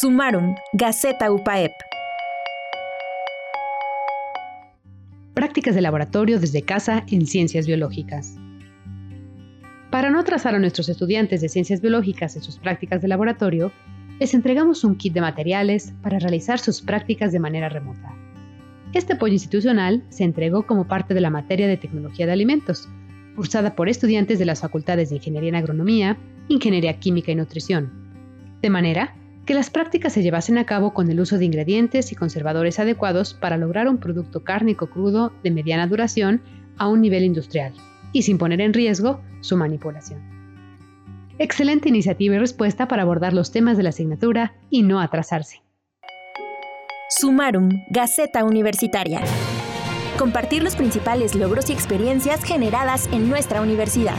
Sumarum, Gaceta UPAEP. Prácticas de laboratorio desde casa en ciencias biológicas. Para no atrasar a nuestros estudiantes de ciencias biológicas en sus prácticas de laboratorio, les entregamos un kit de materiales para realizar sus prácticas de manera remota. Este apoyo institucional se entregó como parte de la materia de tecnología de alimentos, cursada por estudiantes de las facultades de Ingeniería en Agronomía, Ingeniería Química y Nutrición. De manera que las prácticas se llevasen a cabo con el uso de ingredientes y conservadores adecuados para lograr un producto cárnico crudo de mediana duración a un nivel industrial y sin poner en riesgo su manipulación. Excelente iniciativa y respuesta para abordar los temas de la asignatura y no atrasarse. Sumarum, Gaceta Universitaria. Compartir los principales logros y experiencias generadas en nuestra universidad.